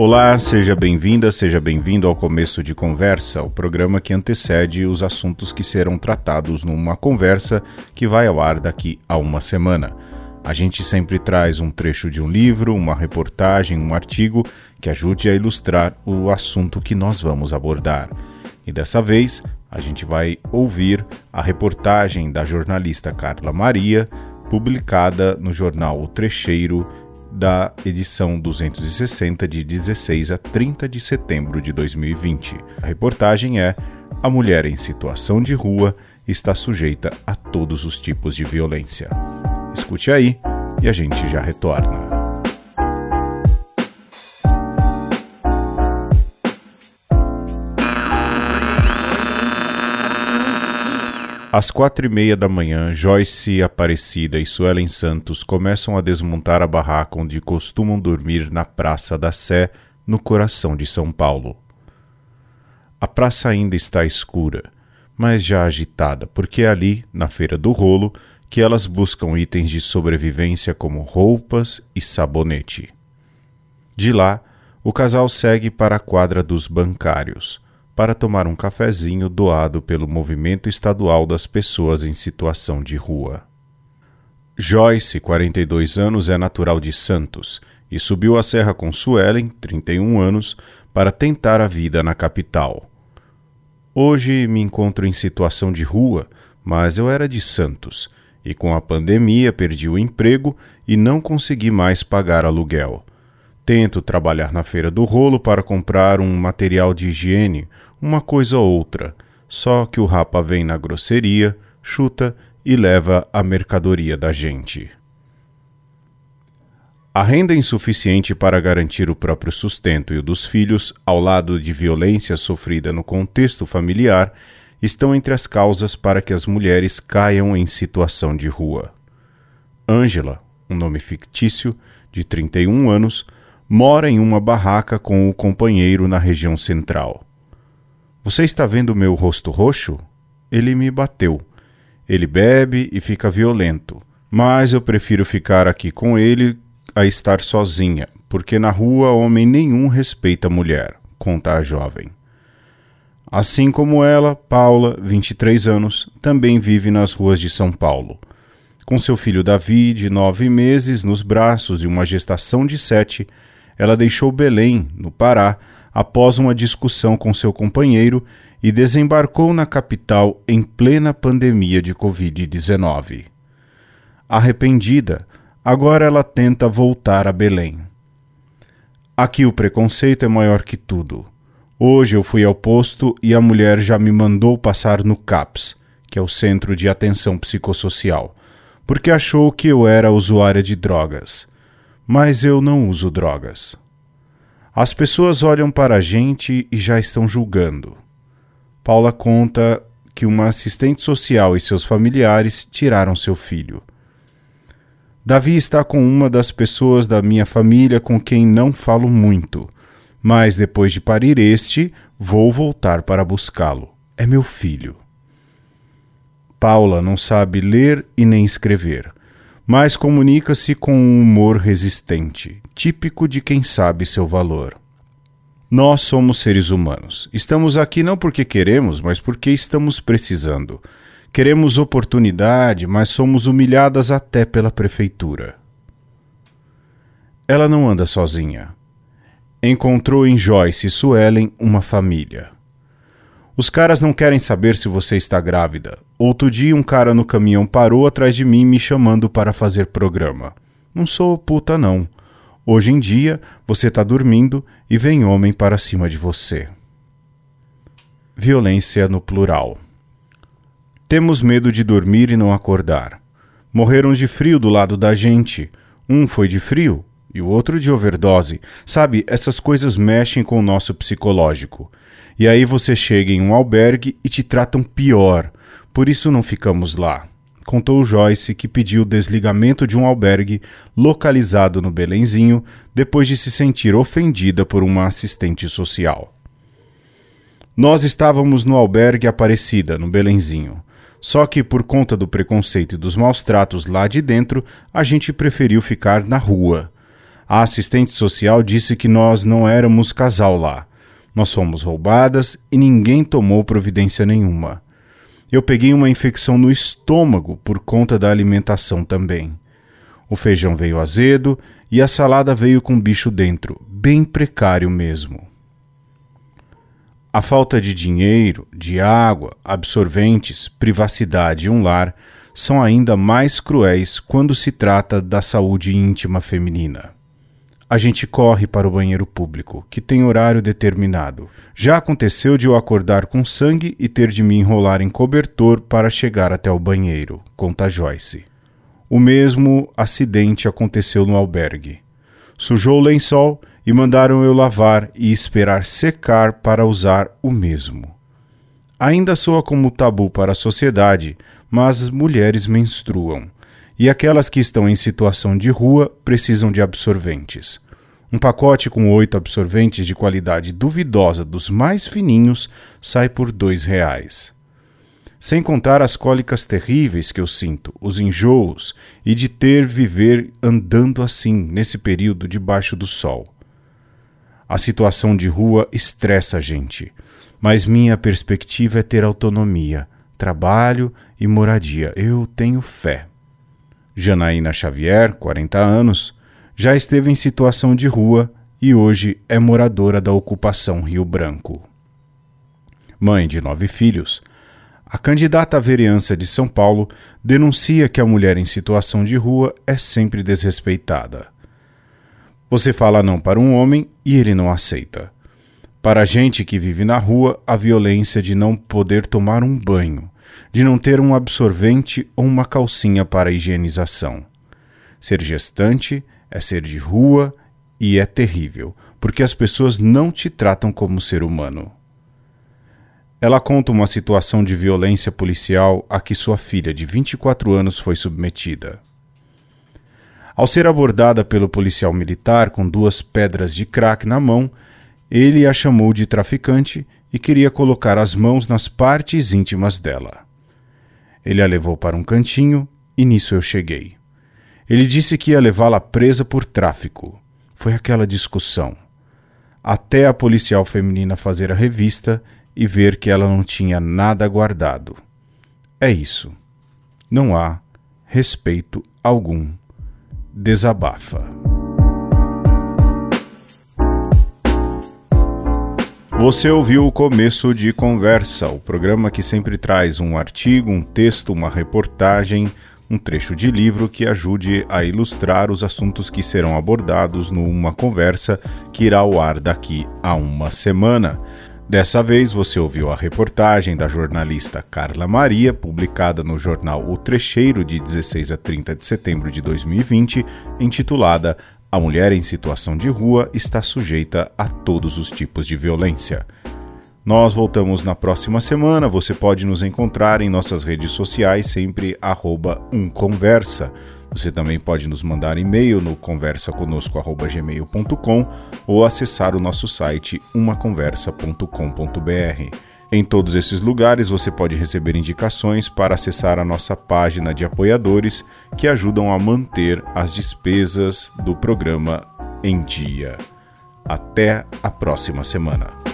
Olá, seja bem-vinda, seja bem-vindo ao Começo de Conversa, o programa que antecede os assuntos que serão tratados numa conversa que vai ao ar daqui a uma semana. A gente sempre traz um trecho de um livro, uma reportagem, um artigo que ajude a ilustrar o assunto que nós vamos abordar. E dessa vez, a gente vai ouvir a reportagem da jornalista Carla Maria, publicada no jornal O Trecheiro da edição 260 de 16 a 30 de setembro de 2020. A reportagem é A mulher em situação de rua está sujeita a todos os tipos de violência. Escute aí e a gente já retorna. Às quatro e meia da manhã, Joyce Aparecida e Suelen Santos começam a desmontar a barraca onde costumam dormir na Praça da Sé, no coração de São Paulo. A praça ainda está escura, mas já agitada, porque é ali, na Feira do Rolo, que elas buscam itens de sobrevivência como roupas e sabonete. De lá, o casal segue para a quadra dos bancários para tomar um cafezinho doado pelo Movimento Estadual das Pessoas em Situação de Rua. Joyce, 42 anos, é natural de Santos e subiu a serra com Suelen, 31 anos, para tentar a vida na capital. Hoje me encontro em situação de rua, mas eu era de Santos e com a pandemia perdi o emprego e não consegui mais pagar aluguel. Tento trabalhar na feira do rolo para comprar um material de higiene uma coisa ou outra, só que o rapa vem na grosseria, chuta e leva a mercadoria da gente. A renda insuficiente para garantir o próprio sustento e o dos filhos, ao lado de violência sofrida no contexto familiar, estão entre as causas para que as mulheres caiam em situação de rua. Ângela, um nome fictício, de 31 anos, mora em uma barraca com o companheiro na região central. Você está vendo meu rosto roxo? Ele me bateu. Ele bebe e fica violento, mas eu prefiro ficar aqui com ele a estar sozinha, porque na rua homem nenhum respeita mulher, conta a jovem. Assim como ela, Paula, 23 anos, também vive nas ruas de São Paulo. Com seu filho Davi, de nove meses, nos braços e uma gestação de sete, ela deixou Belém, no Pará, após uma discussão com seu companheiro e desembarcou na capital em plena pandemia de Covid-19. Arrependida, agora ela tenta voltar a Belém. Aqui o preconceito é maior que tudo. Hoje eu fui ao posto e a mulher já me mandou passar no CAPS, que é o Centro de Atenção Psicossocial, porque achou que eu era usuária de drogas. Mas eu não uso drogas. As pessoas olham para a gente e já estão julgando. Paula conta que uma assistente social e seus familiares tiraram seu filho. Davi está com uma das pessoas da minha família com quem não falo muito, mas depois de parir este, vou voltar para buscá-lo. É meu filho. Paula não sabe ler e nem escrever mas comunica-se com um humor resistente, típico de quem sabe seu valor. Nós somos seres humanos. Estamos aqui não porque queremos, mas porque estamos precisando. Queremos oportunidade, mas somos humilhadas até pela prefeitura. Ela não anda sozinha. Encontrou em Joyce e Suelen uma família. Os caras não querem saber se você está grávida. Outro dia um cara no caminhão parou atrás de mim me chamando para fazer programa. Não sou puta não. Hoje em dia você está dormindo e vem homem para cima de você. Violência no plural. Temos medo de dormir e não acordar. Morreram de frio do lado da gente. Um foi de frio e o outro de overdose. Sabe, essas coisas mexem com o nosso psicológico. E aí você chega em um albergue e te tratam pior. Por isso não ficamos lá. Contou Joyce que pediu o desligamento de um albergue localizado no Belenzinho depois de se sentir ofendida por uma assistente social. Nós estávamos no albergue Aparecida, no Belenzinho. Só que por conta do preconceito e dos maus tratos lá de dentro, a gente preferiu ficar na rua. A assistente social disse que nós não éramos casal lá. Nós fomos roubadas e ninguém tomou providência nenhuma. Eu peguei uma infecção no estômago por conta da alimentação também. O feijão veio azedo e a salada veio com bicho dentro, bem precário mesmo. A falta de dinheiro, de água, absorventes, privacidade e um lar são ainda mais cruéis quando se trata da saúde íntima feminina. A gente corre para o banheiro público, que tem horário determinado. Já aconteceu de eu acordar com sangue e ter de me enrolar em cobertor para chegar até o banheiro, conta Joyce. O mesmo acidente aconteceu no albergue. Sujou o lençol e mandaram eu lavar e esperar secar para usar o mesmo. Ainda soa como tabu para a sociedade, mas as mulheres menstruam e aquelas que estão em situação de rua precisam de absorventes. Um pacote com oito absorventes de qualidade duvidosa dos mais fininhos sai por dois reais. Sem contar as cólicas terríveis que eu sinto, os enjoos e de ter viver andando assim nesse período debaixo do sol. A situação de rua estressa a gente, mas minha perspectiva é ter autonomia, trabalho e moradia. Eu tenho fé. Janaína Xavier, 40 anos, já esteve em situação de rua e hoje é moradora da ocupação Rio Branco. Mãe de nove filhos, a candidata à vereança de São Paulo denuncia que a mulher em situação de rua é sempre desrespeitada. Você fala não para um homem e ele não aceita. Para a gente que vive na rua, a violência de não poder tomar um banho, de não ter um absorvente ou uma calcinha para higienização. Ser gestante é ser de rua e é terrível, porque as pessoas não te tratam como ser humano. Ela conta uma situação de violência policial a que sua filha de 24 anos foi submetida. Ao ser abordada pelo policial militar com duas pedras de crack na mão, ele a chamou de traficante e queria colocar as mãos nas partes íntimas dela. Ele a levou para um cantinho e nisso eu cheguei. Ele disse que ia levá-la presa por tráfico. Foi aquela discussão. Até a policial feminina fazer a revista e ver que ela não tinha nada guardado. É isso. Não há respeito algum. Desabafa. Você ouviu o começo de Conversa, o programa que sempre traz um artigo, um texto, uma reportagem, um trecho de livro que ajude a ilustrar os assuntos que serão abordados numa conversa que irá ao ar daqui a uma semana. Dessa vez você ouviu a reportagem da jornalista Carla Maria, publicada no jornal O Trecheiro de 16 a 30 de setembro de 2020, intitulada A Mulher em Situação de Rua está sujeita a todos os tipos de violência. Nós voltamos na próxima semana. Você pode nos encontrar em nossas redes sociais, sempre umconversa. Você também pode nos mandar e-mail no conversaconosco.gmail.com ou acessar o nosso site umaconversa.com.br. Em todos esses lugares você pode receber indicações para acessar a nossa página de apoiadores que ajudam a manter as despesas do programa em dia. Até a próxima semana.